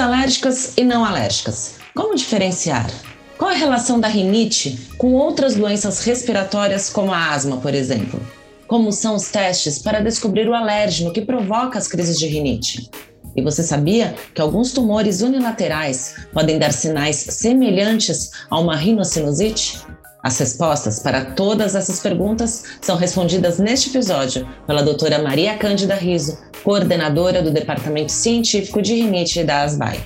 alérgicas e não alérgicas. Como diferenciar? Qual a relação da rinite com outras doenças respiratórias, como a asma, por exemplo? Como são os testes para descobrir o alérgeno que provoca as crises de rinite? E você sabia que alguns tumores unilaterais podem dar sinais semelhantes a uma rinocinusite? As respostas para todas essas perguntas são respondidas neste episódio pela doutora Maria Cândida Riso, coordenadora do Departamento Científico de Rinite da ASBAI.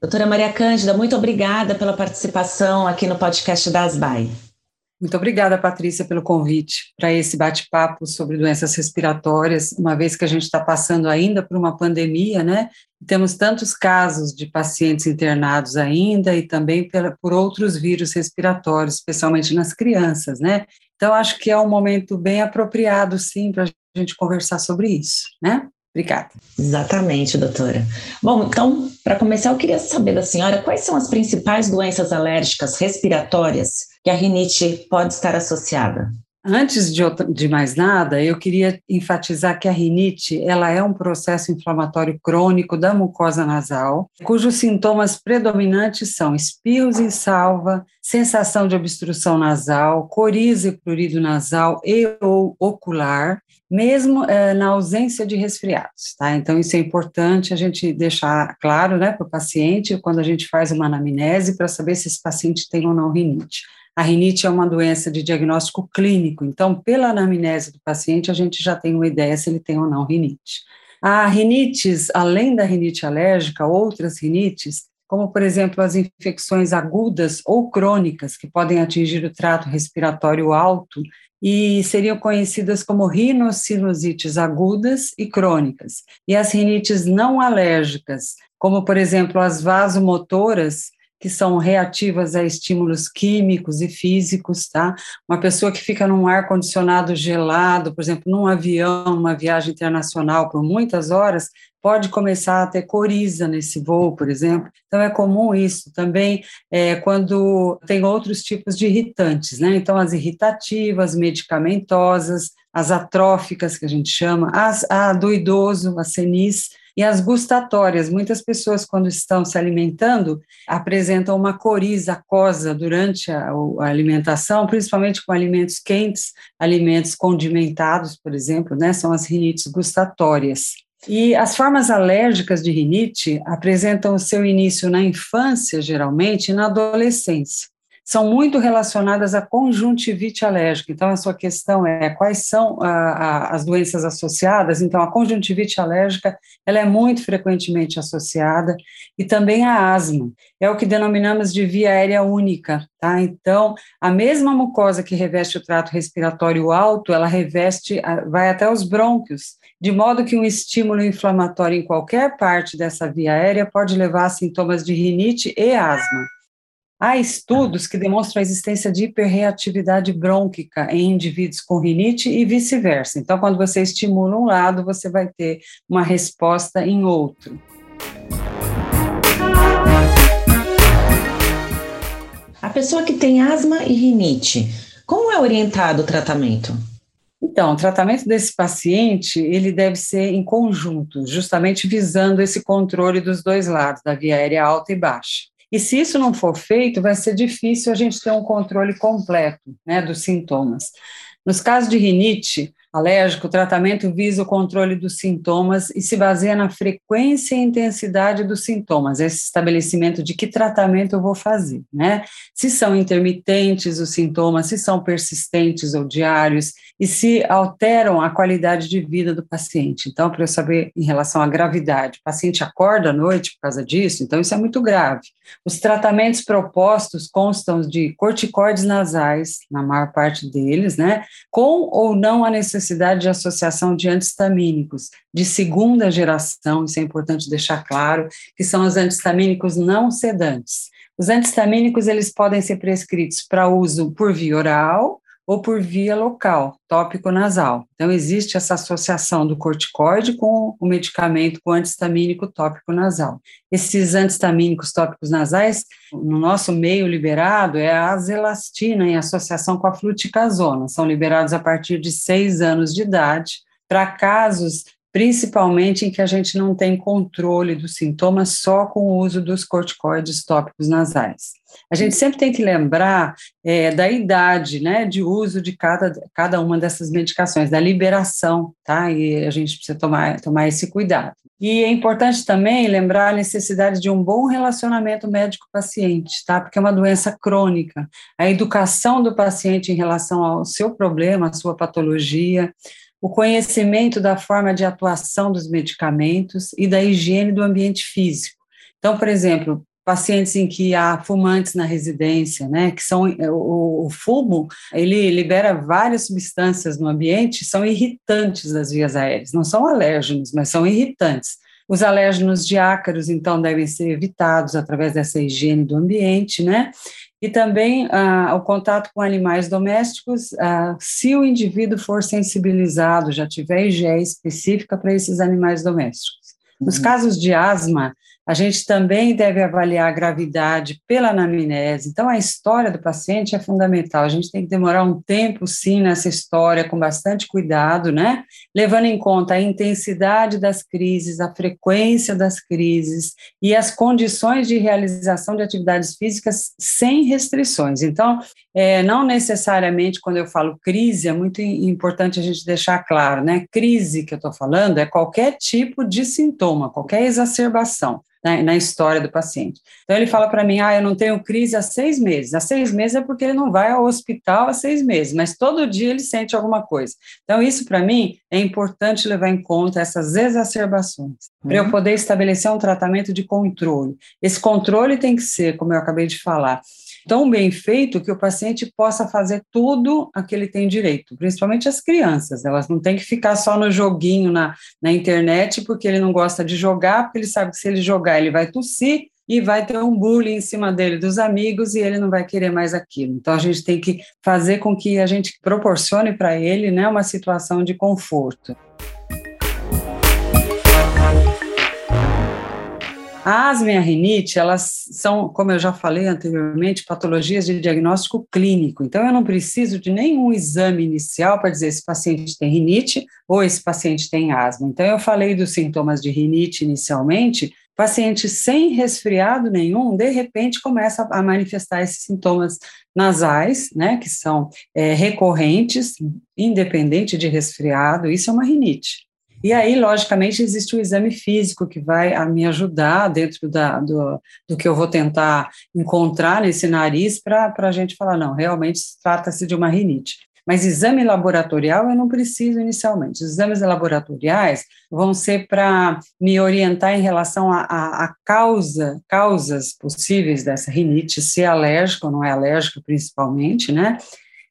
Doutora Maria Cândida, muito obrigada pela participação aqui no podcast da ASBAI. Muito obrigada, Patrícia, pelo convite para esse bate-papo sobre doenças respiratórias, uma vez que a gente está passando ainda por uma pandemia, né? Temos tantos casos de pacientes internados ainda e também por outros vírus respiratórios, especialmente nas crianças, né? Então, acho que é um momento bem apropriado, sim, para a gente conversar sobre isso, né? Obrigada. Exatamente, doutora. Bom, então, para começar, eu queria saber da senhora quais são as principais doenças alérgicas respiratórias que a rinite pode estar associada. Antes de, de, mais nada, eu queria enfatizar que a rinite ela é um processo inflamatório crônico da mucosa nasal, cujos sintomas predominantes são espirros em salva, sensação de obstrução nasal, coriza e prurido nasal e ou ocular, mesmo é, na ausência de resfriados, tá? Então, isso é importante a gente deixar claro, né, para o paciente, quando a gente faz uma anamnese, para saber se esse paciente tem ou não rinite. A rinite é uma doença de diagnóstico clínico, então, pela anamnese do paciente, a gente já tem uma ideia se ele tem ou não rinite. A rinites, além da rinite alérgica, outras rinites, como, por exemplo, as infecções agudas ou crônicas, que podem atingir o trato respiratório alto e seriam conhecidas como rinossinusites agudas e crônicas. E as rinites não alérgicas, como, por exemplo, as vasomotoras, que são reativas a estímulos químicos e físicos, tá? Uma pessoa que fica num ar condicionado gelado, por exemplo, num avião, uma viagem internacional por muitas horas, pode começar a ter coriza nesse voo, por exemplo. Então é comum isso também é, quando tem outros tipos de irritantes, né? Então as irritativas, medicamentosas, as atróficas que a gente chama, as, a do idoso, a senis, e as gustatórias, muitas pessoas, quando estão se alimentando, apresentam uma coriza aquosa durante a, a, alimentação, principalmente com alimentos quentes, alimentos condimentados, por exemplo, né, são as rinites gustatórias. E as formas alérgicas de rinite apresentam o seu início na infância, geralmente, e na adolescência são muito relacionadas à conjuntivite alérgica. Então, a sua questão é quais são a, a, as doenças associadas. Então, a conjuntivite alérgica ela é muito frequentemente associada e também a asma. É o que denominamos de via aérea única. Tá? Então, a mesma mucosa que reveste o trato respiratório alto, ela reveste, vai até os brônquios, de modo que um estímulo inflamatório em qualquer parte dessa via aérea pode levar a sintomas de rinite e asma. Há estudos que demonstram a existência de hiperreatividade brônquica em indivíduos com rinite e vice-versa. Então, quando você estimula um lado, você vai ter uma resposta em outro. A pessoa que tem asma e rinite, como é orientado o tratamento? Então, o tratamento desse paciente, ele deve ser em conjunto, justamente visando esse controle dos dois lados, da via aérea alta e baixa. E se isso não for feito, vai ser difícil a gente ter um controle completo né, dos sintomas. Nos casos de rinite, alérgico, o tratamento visa o controle dos sintomas e se baseia na frequência e intensidade dos sintomas, esse estabelecimento de que tratamento eu vou fazer, né? Se são intermitentes os sintomas, se são persistentes ou diários, e se alteram a qualidade de vida do paciente. Então, para eu saber em relação à gravidade, o paciente acorda à noite por causa disso, então isso é muito grave. Os tratamentos propostos constam de corticoides nasais, na maior parte deles, né? Com ou não a necessidade necessidade de associação de antistamínicos de segunda geração, isso é importante deixar claro, que são os antistamínicos não sedantes. Os antistamínicos eles podem ser prescritos para uso por via oral ou por via local, tópico nasal. Então, existe essa associação do corticoide com o medicamento com antistamínico tópico nasal. Esses antistamínicos tópicos nasais, no nosso meio liberado, é a azelastina em associação com a fluticasona. São liberados a partir de seis anos de idade para casos principalmente em que a gente não tem controle dos sintomas só com o uso dos corticoides tópicos nasais. A gente sempre tem que lembrar é, da idade, né, de uso de cada, cada uma dessas medicações, da liberação, tá? E a gente precisa tomar, tomar esse cuidado. E é importante também lembrar a necessidade de um bom relacionamento médico-paciente, tá? Porque é uma doença crônica. A educação do paciente em relação ao seu problema, à sua patologia, o conhecimento da forma de atuação dos medicamentos e da higiene do ambiente físico. Então, por exemplo, pacientes em que há fumantes na residência, né, que são é, o, o, fumo, ele libera várias substâncias no ambiente, são irritantes das vias aéreas, não são alérgenos, mas são irritantes. Os alérgenos de ácaros, então, devem ser evitados através dessa higiene do ambiente, né? E também ah, o contato com animais domésticos, ah, se o indivíduo for sensibilizado, já tiver higiene específica para esses animais domésticos. Nos uhum. casos de asma, a gente também deve avaliar a gravidade pela anamnese. Então, a história do paciente é fundamental. A gente tem que demorar um tempo, sim, nessa história, com bastante cuidado, né? Levando em conta a intensidade das crises, a frequência das crises e as condições de realização de atividades físicas sem restrições. Então, é, não necessariamente, quando eu falo crise, é muito importante a gente deixar claro, né? Crise que eu estou falando é qualquer tipo de sintoma, qualquer exacerbação né, na história do paciente. Então, ele fala para mim: ah, eu não tenho crise há seis meses. Há seis meses é porque ele não vai ao hospital há seis meses, mas todo dia ele sente alguma coisa. Então, isso para mim é importante levar em conta essas exacerbações, uhum. para eu poder estabelecer um tratamento de controle. Esse controle tem que ser, como eu acabei de falar, tão bem feito que o paciente possa fazer tudo a que ele tem direito, principalmente as crianças. Elas não têm que ficar só no joguinho na, na internet porque ele não gosta de jogar, porque ele sabe que se ele jogar ele vai tossir e vai ter um bullying em cima dele dos amigos e ele não vai querer mais aquilo. Então a gente tem que fazer com que a gente proporcione para ele, né, uma situação de conforto. A asma e a rinite, elas são, como eu já falei anteriormente, patologias de diagnóstico clínico. Então, eu não preciso de nenhum exame inicial para dizer se paciente tem rinite ou esse paciente tem asma. Então, eu falei dos sintomas de rinite inicialmente. Paciente sem resfriado nenhum, de repente, começa a manifestar esses sintomas nasais, né, que são é, recorrentes, independente de resfriado. Isso é uma rinite. E aí, logicamente, existe o exame físico que vai a me ajudar dentro da, do, do que eu vou tentar encontrar nesse nariz para a gente falar, não, realmente trata-se de uma rinite. Mas exame laboratorial eu não preciso inicialmente. Os exames laboratoriais vão ser para me orientar em relação a, a, a, causa, causas possíveis dessa rinite, se é alérgica ou não é alérgica, principalmente, né?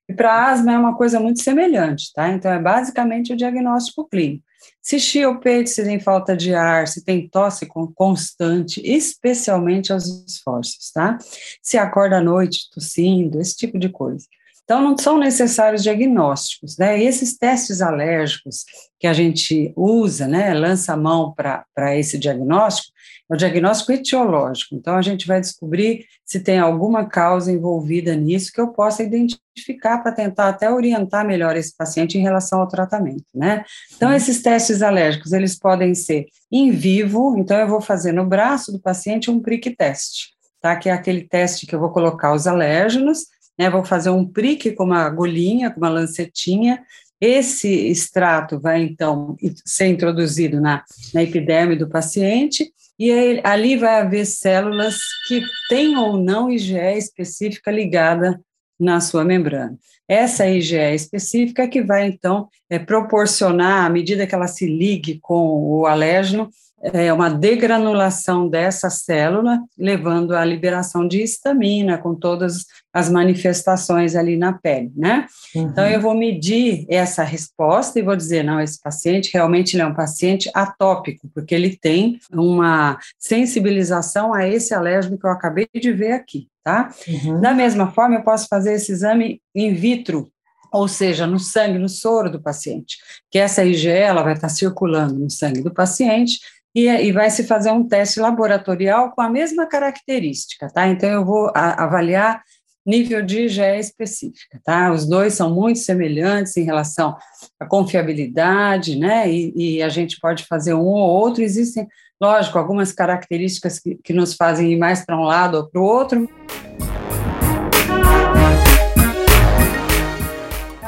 E para asma é uma coisa muito semelhante, tá? Então é basicamente o diagnóstico clínico. Se chia o peito, se tem falta de ar, se tem tosse constante, especialmente aos esforços, tá? Se acorda à noite tossindo, esse tipo de coisa. Então, não são necessários diagnósticos, né? E esses testes alérgicos que a gente usa, né, lança a mão para esse diagnóstico, é o diagnóstico etiológico. Então, a gente vai descobrir se tem alguma causa envolvida nisso que eu possa identificar para tentar até orientar melhor esse paciente em relação ao tratamento, né? Então, esses testes alérgicos, eles podem ser em vivo, então eu vou fazer no braço do paciente um prick teste, tá? Que é aquele teste que eu vou colocar os alérgenos, né? Vou fazer um prick com uma agulhinha, com uma lancetinha, esse extrato vai, então, ser introduzido na, na epiderme do paciente, e aí, ali vai haver células que têm ou não IgE específica ligada na sua membrana. Essa IgE específica é que vai, então, é, proporcionar, à medida que ela se ligue com o alérgeno, é uma degranulação dessa célula, levando à liberação de histamina, com todas as manifestações ali na pele, né? Uhum. Então, eu vou medir essa resposta e vou dizer, não, esse paciente realmente é um paciente atópico, porque ele tem uma sensibilização a esse alérgeno que eu acabei de ver aqui, tá? Uhum. Da mesma forma, eu posso fazer esse exame in vitro, ou seja, no sangue, no soro do paciente, que essa IgE ela vai estar circulando no sangue do paciente e, e, vai se fazer um teste laboratorial com a mesma característica, tá? Então, eu vou a, avaliar nível D já é específica, tá? Os dois são muito semelhantes em relação à confiabilidade, né? E, e a gente pode fazer um ou outro. Existem, lógico, algumas características que, que nos fazem ir mais para um lado ou para o outro.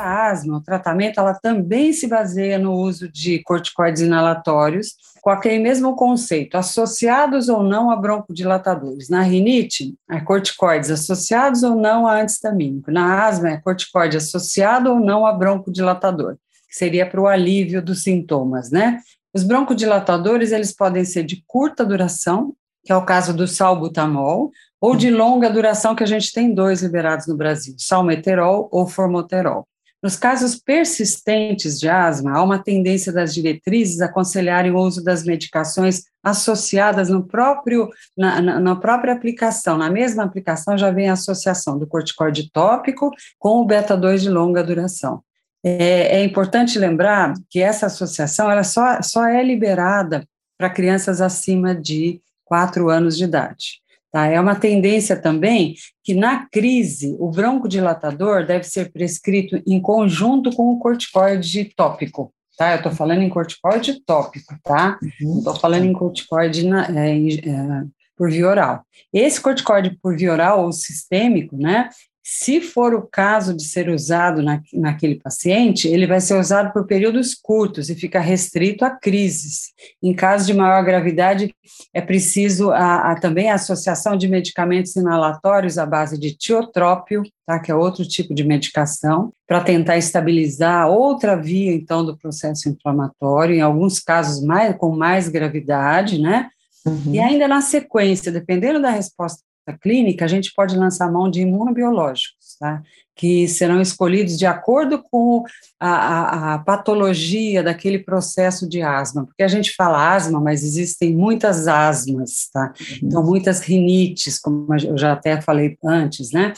A asma, o tratamento, ela também se baseia no uso de corticoides inalatórios, com aquele mesmo conceito, associados ou não a broncodilatadores. Na rinite, é corticoides associados ou não a antistamínico. Na asma, é corticoide associado ou não a broncodilatador, que seria para o alívio dos sintomas, né? Os broncodilatadores, eles podem ser de curta duração, que é o caso do salbutamol, ou de longa duração, que a gente tem dois liberados no Brasil, salmeterol ou formoterol. Nos casos persistentes de asma, há uma tendência das diretrizes aconselharem o uso das medicações associadas no próprio, na, na, na, própria aplicação. Na mesma aplicação já vem a associação do corticoide tópico com o beta-2 de longa duração. É, é, importante lembrar que essa associação ela só, só é liberada para crianças acima de 4 anos de idade. Tá? É uma tendência também que, na crise, o broncodilatador deve ser prescrito em conjunto com o corticoide tópico. Tá? Eu estou falando em corticoide tópico, tá? Uhum. Estou falando em corticoide na, é, é, por via oral. Esse corticoide por via oral ou sistêmico, né, se for o caso de ser usado na, naquele paciente, ele vai ser usado por períodos curtos e fica restrito a crises. Em caso de maior gravidade, é preciso a, a, também a associação de medicamentos inalatórios à base de tiotrópio, tá, que é outro tipo de medicação, para tentar estabilizar outra via, então, do processo inflamatório, em alguns casos mais, com mais gravidade, né? Uhum. E ainda na sequência, dependendo da resposta clínica, a gente pode lançar mão de imunobiológicos, tá? que serão escolhidos de acordo com a, a, a, patologia daquele processo de asma, porque a gente fala asma, mas existem muitas asmas, tá? Então, muitas rinites, como eu já até falei antes, né?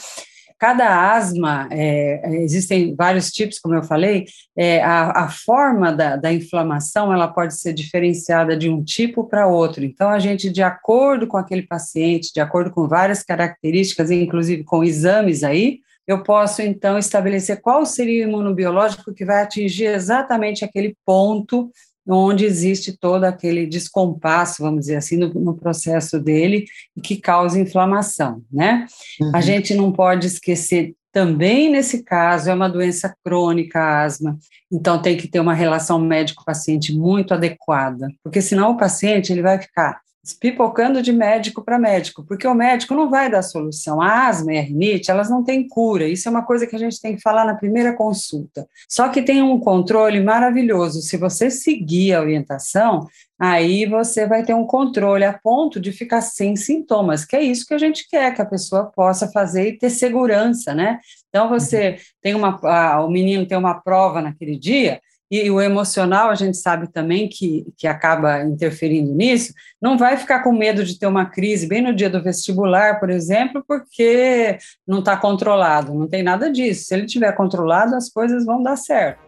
Cada asma, é, é, existem vários tipos, como eu falei, é, a, a, forma da, da inflamação ela pode ser diferenciada de um tipo para outro. Então, a gente, de acordo com aquele paciente, de acordo com várias características, inclusive com exames aí, eu posso então estabelecer qual seria o imunobiológico que vai atingir exatamente aquele ponto onde existe todo aquele descompasso, vamos dizer assim, no, no processo dele, e que causa inflamação, né? Uhum. A gente não pode esquecer também nesse caso é uma doença crônica, a asma. Então tem que ter uma relação médico-paciente muito adequada, porque senão o paciente ele vai ficar pipocando de médico para médico, porque o médico não vai dar solução. A asma e a rinite, elas não têm cura. Isso é uma coisa que a gente tem que falar na primeira consulta. Só que tem um controle maravilhoso. Se você seguir a orientação, aí você vai ter um controle a ponto de ficar sem sintomas, que é isso que a gente quer que a pessoa possa fazer e ter segurança, né? Então você uhum. tem uma, ah, o menino tem uma prova naquele dia, e o emocional, a gente sabe também que, que acaba interferindo nisso, não vai ficar com medo de ter uma crise bem no dia do vestibular, por exemplo, porque não está controlado, não tem nada disso. Se ele tiver controlado, as coisas vão dar certo.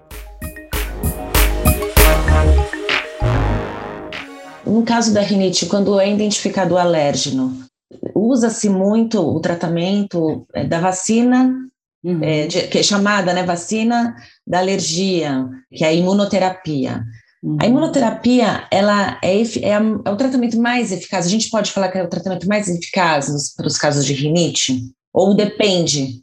No caso da rinite, quando é identificado o alérgeno, usa-se muito o tratamento é, da vacina Uhum. É, de, que é chamada né, vacina da alergia, que é a imunoterapia. Uhum. A imunoterapia ela é, é, é, o tratamento mais eficaz. A gente pode falar que é o tratamento mais eficaz nos, para os casos de rinite? Ou depende?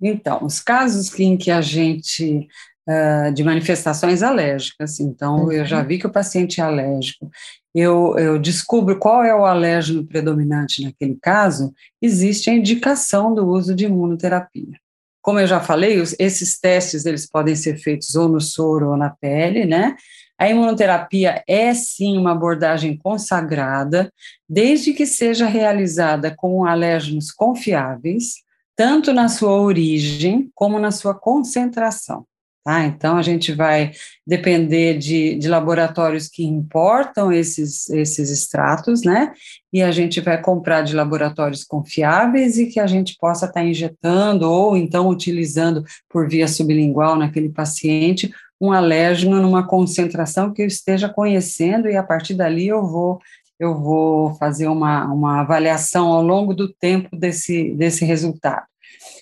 Então, os casos em que a gente uh, de manifestações alérgicas. Então, uhum. eu já vi que o paciente é alérgico. Eu, eu descubro qual é o alérgeno predominante naquele caso, existe a indicação do uso de imunoterapia. Como eu já falei, esses testes eles podem ser feitos ou no soro ou na pele, né? A imunoterapia é sim uma abordagem consagrada, desde que seja realizada com alérgenos confiáveis, tanto na sua origem como na sua concentração. Tá? Então, a gente vai depender de, de laboratórios que importam esses, esses extratos, né? E a gente vai comprar de laboratórios confiáveis e que a gente possa estar tá injetando ou então utilizando por via sublingual naquele paciente um alérgeno numa concentração que eu esteja conhecendo e a partir dali eu vou eu vou fazer uma, uma avaliação ao longo do tempo desse, desse resultado.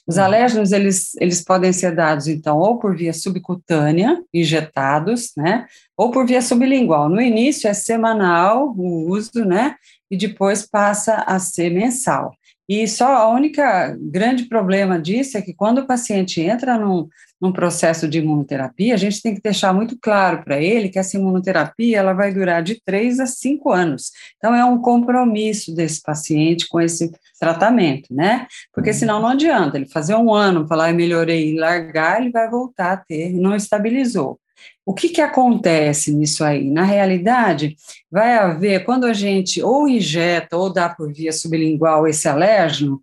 Os alérgenos, eles, eles podem ser dados, então, ou por via subcutânea, injetados, né, ou por via sublingual. No início é semanal o uso, né, e depois passa a ser mensal. E só a única grande problema disso é que quando o paciente entra num, num processo de imunoterapia, a gente tem que deixar muito claro para ele que essa imunoterapia ela vai durar de três a cinco anos. Então, é um compromisso desse paciente com esse tratamento, né? Porque uhum. senão não adianta ele fazer um ano, falar, eu melhorei e largar, ele vai voltar a ter, não estabilizou. O que, que acontece nisso aí? Na realidade, vai haver, quando a gente ou injeta ou dá por via sublingual esse alérgeno,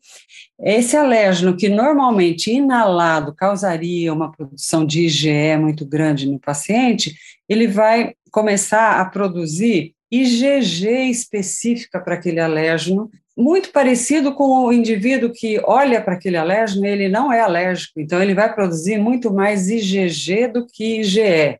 esse alérgeno que normalmente inalado causaria uma produção de IgE muito grande no paciente, ele vai começar a produzir IgG específica para aquele alérgeno, muito parecido com o indivíduo que olha para aquele alérgeno, ele não é alérgico, então ele vai produzir muito mais IgG do que IgE.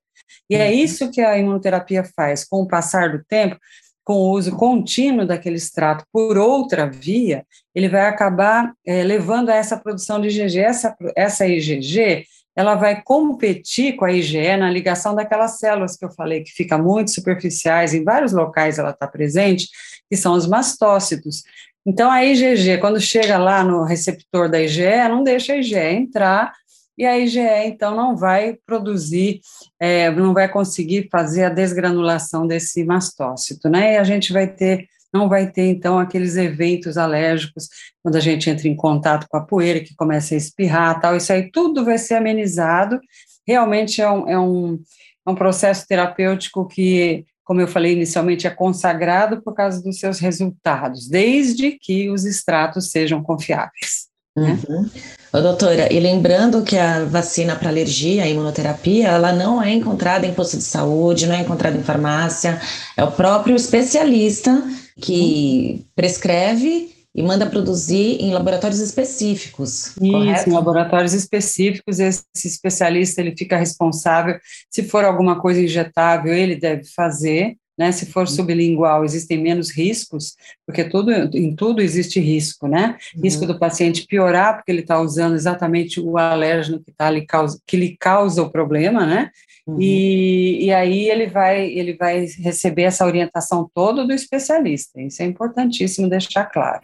E é uhum. isso que a imunoterapia faz, com o passar do tempo, com o uso contínuo daquele extrato por outra via, ele vai acabar é, levando a essa produção de IgG. Essa, essa IgG, ela vai competir com a IgE na ligação daquelas células que eu falei, que ficam muito superficiais, em vários locais ela está presente, que são os mastócitos. Então, a IgG, quando chega lá no receptor da IgE, não deixa a IgE entrar, e a IgE, então, não vai produzir, é, não vai conseguir fazer a desgranulação desse mastócito, né? E a gente vai ter, não vai ter, então, aqueles eventos alérgicos, quando a gente entra em contato com a poeira, que começa a espirrar, tal, isso aí tudo vai ser amenizado, realmente é um, é um, é um processo terapêutico que como eu falei inicialmente, é consagrado por causa dos seus resultados, desde que os extratos sejam confiáveis. Né? Uhum. Ô, doutora, e lembrando que a vacina para alergia, a imunoterapia, ela não é encontrada em posto de saúde, não é encontrada em farmácia, é o próprio especialista que prescreve e manda produzir em laboratórios específicos. Isso, correto? em laboratórios específicos, esse especialista ele fica responsável. Se for alguma coisa injetável, ele deve fazer. Né? Se for uhum. sublingual, existem menos riscos, porque tudo, em tudo existe risco, né? Uhum. Risco do paciente piorar, porque ele está usando exatamente o alérgeno que, tá ali causa, que lhe causa o problema, né? Uhum. E, e aí ele vai, ele vai receber essa orientação toda do especialista. Isso é importantíssimo deixar claro.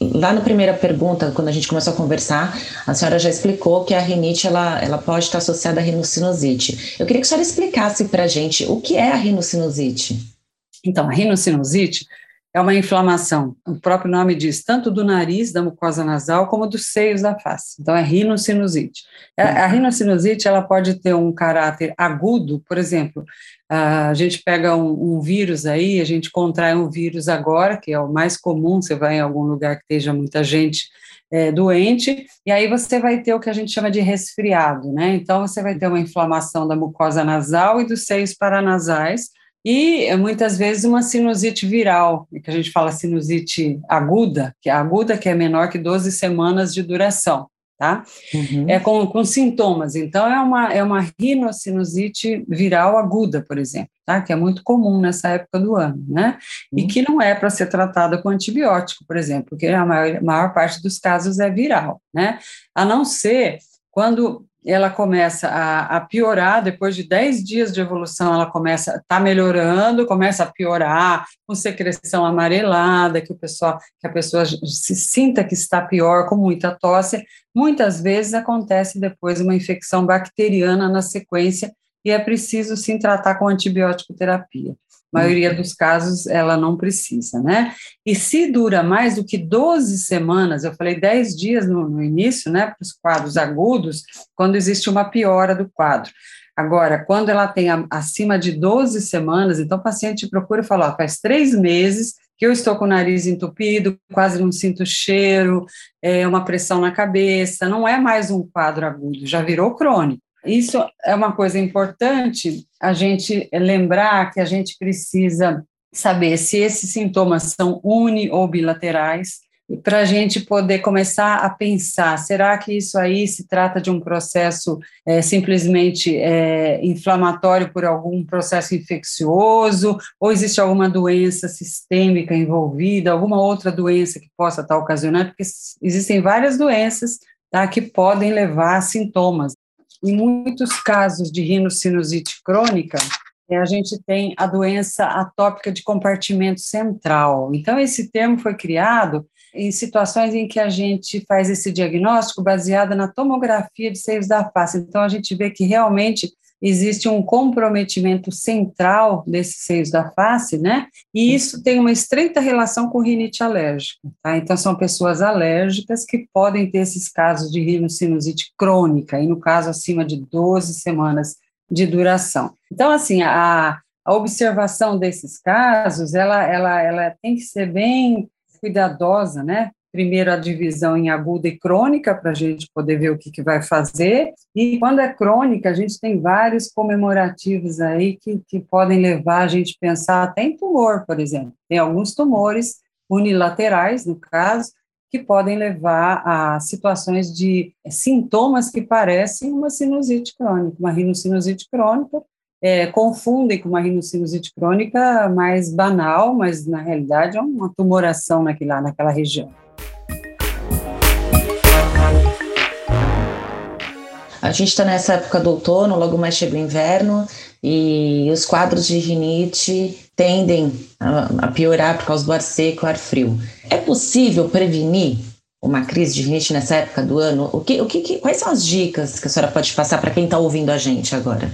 Lá na primeira pergunta, quando a gente começou a conversar, a senhora já explicou que a rinite ela, ela pode estar associada à rinocinusite. Eu queria que a senhora explicasse para a gente o que é a rinocinusite. Então, a rinocinusite é uma inflamação, o próprio nome diz, tanto do nariz, da mucosa nasal, como dos seios da face. Então, é rinocinusite. A, a uhum. rinocinusite, ela pode ter um caráter agudo, por exemplo, a gente pega um, um, vírus aí, a gente contrai um vírus agora, que é o mais comum, você vai em algum lugar que esteja muita gente é, doente, e aí você vai ter o que a gente chama de resfriado, né? Então, você vai ter uma inflamação da mucosa nasal e dos seios paranasais, e muitas vezes uma sinusite viral, que a gente fala sinusite aguda, que é aguda que é menor que 12 semanas de duração tá? Uhum. É com, com sintomas. Então, é uma, é uma rinocinusite viral aguda, por exemplo, tá? Que é muito comum nessa época do ano, né? Uhum. E que não é para ser tratada com antibiótico, por exemplo, porque a maior, maior parte dos casos é viral, né? A não ser quando ela começa a, a, piorar, depois de 10 dias de evolução, ela começa, está melhorando, começa a piorar, com secreção amarelada, que, o pessoal, que a pessoa se sinta que está pior, com muita tosse. Muitas vezes acontece depois uma infecção bacteriana na sequência, e é preciso sim tratar com antibiótico terapia maioria dos casos ela não precisa, né? E se dura mais do que 12 semanas, eu falei 10 dias no, no início, né, para os quadros agudos, quando existe uma piora do quadro. Agora, quando ela tem a, acima de 12 semanas, então o paciente procura falar, faz três meses que eu estou com o nariz entupido, quase não sinto cheiro, é uma pressão na cabeça, não é mais um quadro agudo, já virou crônico. Isso é uma coisa importante a gente lembrar que a gente precisa saber se esses sintomas são uni ou bilaterais. para a gente poder começar a pensar: será que isso aí se trata de um processo é, simplesmente é, inflamatório por algum processo infeccioso, ou existe alguma doença sistêmica envolvida, alguma outra doença que possa estar ocasionando? Porque existem várias doenças tá, que podem levar a sintomas. Em muitos casos de rinocinusite crônica, é, a gente tem a doença atópica de compartimento central. Então, esse termo foi criado em situações em que a gente faz esse diagnóstico baseado na tomografia de seios da face. Então, a gente vê que realmente existe um comprometimento central desses seios da face, né? E isso tem uma estreita relação com rinite alérgica, tá? Então, são pessoas alérgicas que podem ter esses casos de rinocinusite crônica, e no caso, acima de 12 semanas de duração. Então, assim, a, a observação desses casos, ela, ela, ela tem que ser bem cuidadosa, né? Primeiro a divisão em aguda e crônica, para a gente poder ver o que, que vai fazer. E quando é crônica, a gente tem vários comemorativos aí que, que podem levar a gente a pensar até em tumor, por exemplo. Tem alguns tumores unilaterais, no caso, que podem levar a situações de sintomas que parecem uma sinusite crônica, uma rinocinusite crônica, é, confundem com uma rinocinusite crônica mais banal, mas na realidade é uma tumoração naquela, naquela região. A gente está nessa época do outono, logo mais chega o inverno, e os quadros de rinite tendem a, a piorar por causa do ar seco e ar frio. É possível prevenir uma crise de rinite nessa época do ano? O que, o que, quais são as dicas que a senhora pode passar para quem está ouvindo a gente agora?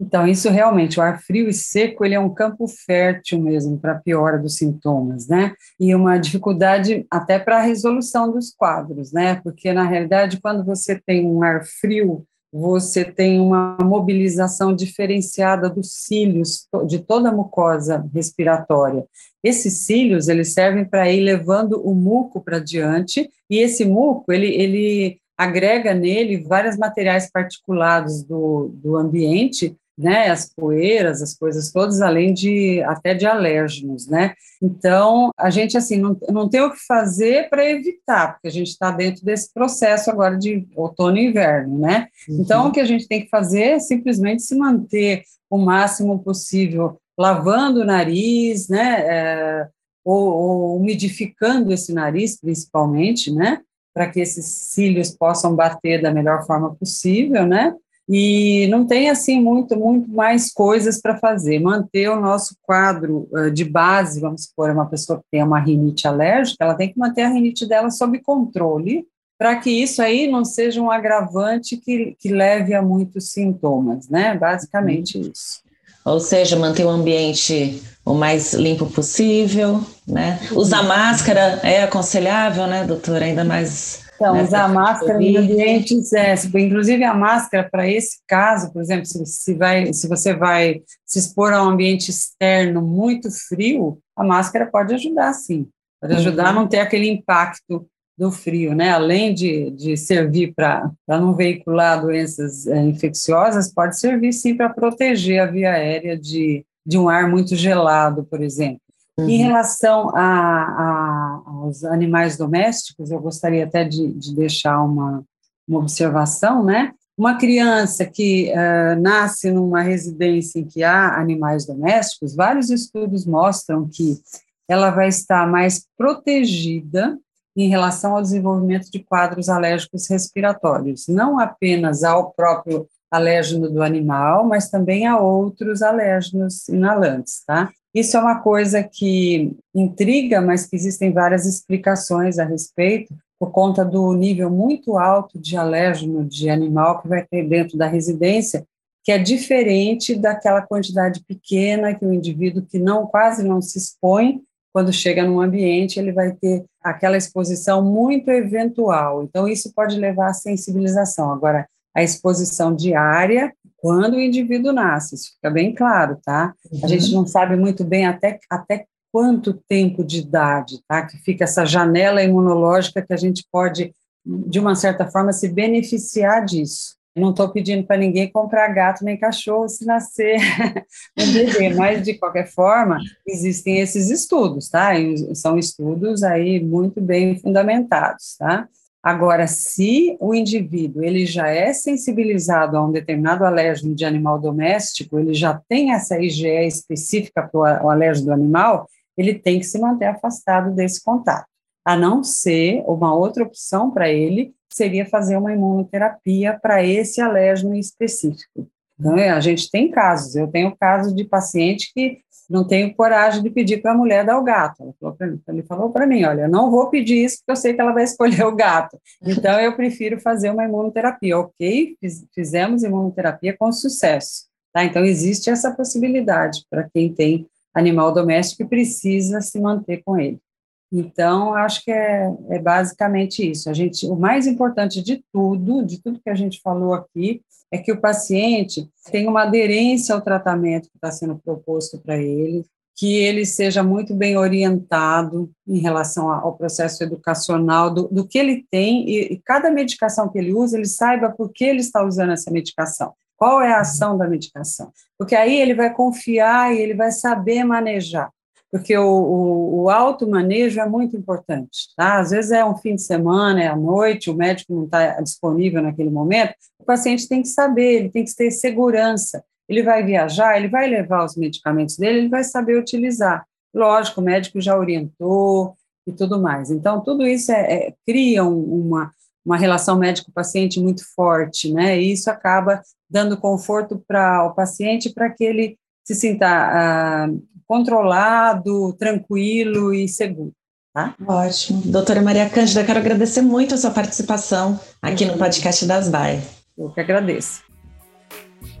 Então, isso realmente, o ar frio e seco, ele é um campo fértil mesmo para a piora dos sintomas, né? E uma dificuldade até para a resolução dos quadros, né? Porque, na realidade, quando você tem um ar frio você tem uma mobilização diferenciada dos cílios de toda a mucosa respiratória. Esses cílios, eles servem para ir levando o muco para diante, e esse muco, ele, ele agrega nele vários materiais particulados do, do ambiente né, as poeiras, as coisas todas, além de até de alérgenos, né? Então, a gente, assim, não, não tem o que fazer para evitar, porque a gente está dentro desse processo agora de outono e inverno, né? Uhum. Então, o que a gente tem que fazer é simplesmente se manter o máximo possível lavando o nariz, né? É, ou, ou umidificando esse nariz, principalmente, né? Para que esses cílios possam bater da melhor forma possível, né? E não tem assim muito muito mais coisas para fazer. Manter o nosso quadro uh, de base, vamos supor, uma pessoa que tem uma rinite alérgica, ela tem que manter a rinite dela sob controle, para que isso aí não seja um agravante que, que leve a muitos sintomas, né? Basicamente uhum. isso. Ou seja, manter o ambiente o mais limpo possível, né? Usar máscara é aconselhável, né, doutora? Ainda mais então, né, usar máscara em ambientes, é, inclusive a máscara para esse caso, por exemplo, se, se, vai, se você vai se expor a um ambiente externo muito frio, a máscara pode ajudar, sim. Pode ajudar uhum. a não ter aquele impacto do frio, né? Além de, de servir para não veicular doenças é, infecciosas, pode servir sim para proteger a via aérea de, de um ar muito gelado, por exemplo. Uhum. Em relação a, a, aos animais domésticos, eu gostaria até de, de deixar uma, uma observação, né? Uma criança que uh, nasce numa residência em que há animais domésticos, vários estudos mostram que ela vai estar mais protegida em relação ao desenvolvimento de quadros alérgicos respiratórios, não apenas ao próprio alérgeno do animal, mas também a outros alérgenos inalantes, tá? Isso é uma coisa que intriga, mas que existem várias explicações a respeito, por conta do nível muito alto de alérgeno de animal que vai ter dentro da residência, que é diferente daquela quantidade pequena que o indivíduo que não quase não se expõe, quando chega num ambiente, ele vai ter aquela exposição muito eventual. Então, isso pode levar à sensibilização. Agora, a exposição diária quando o indivíduo nasce, isso fica bem claro, tá? Uhum. A gente não sabe muito bem até, até quanto tempo de idade, tá? Que fica essa janela imunológica que a gente pode, de uma certa forma, se beneficiar disso. Não estou pedindo para ninguém comprar gato nem cachorro se nascer um bebê, mas de qualquer forma existem esses estudos, tá? E são estudos aí muito bem fundamentados, tá? Agora, se o indivíduo ele já é sensibilizado a um determinado alérgeno de animal doméstico, ele já tem essa IgE específica para o alérgeno do animal, ele tem que se manter afastado desse contato. A não ser uma outra opção para ele seria fazer uma imunoterapia para esse alérgeno específico. Então, é, a gente tem casos, eu tenho casos de paciente que não tenho coragem de pedir para a mulher dar o gato. Ele falou para mim, olha, eu não vou pedir isso porque eu sei que ela vai escolher o gato. Então, eu prefiro fazer uma imunoterapia. Ok, fizemos imunoterapia com sucesso. Tá? Então, existe essa possibilidade para quem tem animal doméstico e precisa se manter com ele. Então, acho que é, é, basicamente isso. A gente, o mais importante de tudo, de tudo que a gente falou aqui, é que o paciente tenha uma aderência ao tratamento que está sendo proposto para ele, que ele seja muito bem orientado em relação ao processo educacional do, do que ele tem e, e cada medicação que ele usa, ele saiba por que ele está usando essa medicação. Qual é a ação da medicação? Porque aí ele vai confiar e ele vai saber manejar porque o, o, o automanejo é muito importante, tá? Às vezes é um fim de semana, é à noite, o médico não está disponível naquele momento, o paciente tem que saber, ele tem que ter segurança. Ele vai viajar, ele vai levar os medicamentos dele, ele vai saber utilizar. Lógico, o médico já orientou e tudo mais. Então, tudo isso é, é cria uma, uma relação médico-paciente muito forte, né? E isso acaba dando conforto para o paciente para que ele se sinta ah, controlado, tranquilo e seguro. Tá? Ótimo. Doutora Maria Cândida, quero agradecer muito a sua participação aqui no podcast das BAE. Eu que agradeço.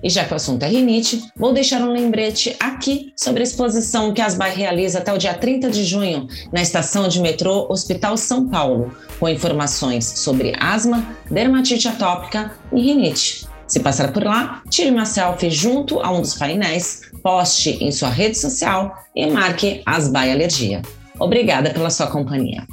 E já que o assunto é rinite, vou deixar um lembrete aqui sobre a exposição que a Asbai realiza até o dia 30 de junho na estação de metrô Hospital São Paulo, com informações sobre asma, dermatite atópica e rinite. Se passar por lá, tire uma selfie junto a um dos painéis, poste em sua rede social e marque Asbai Alergia. Obrigada pela sua companhia.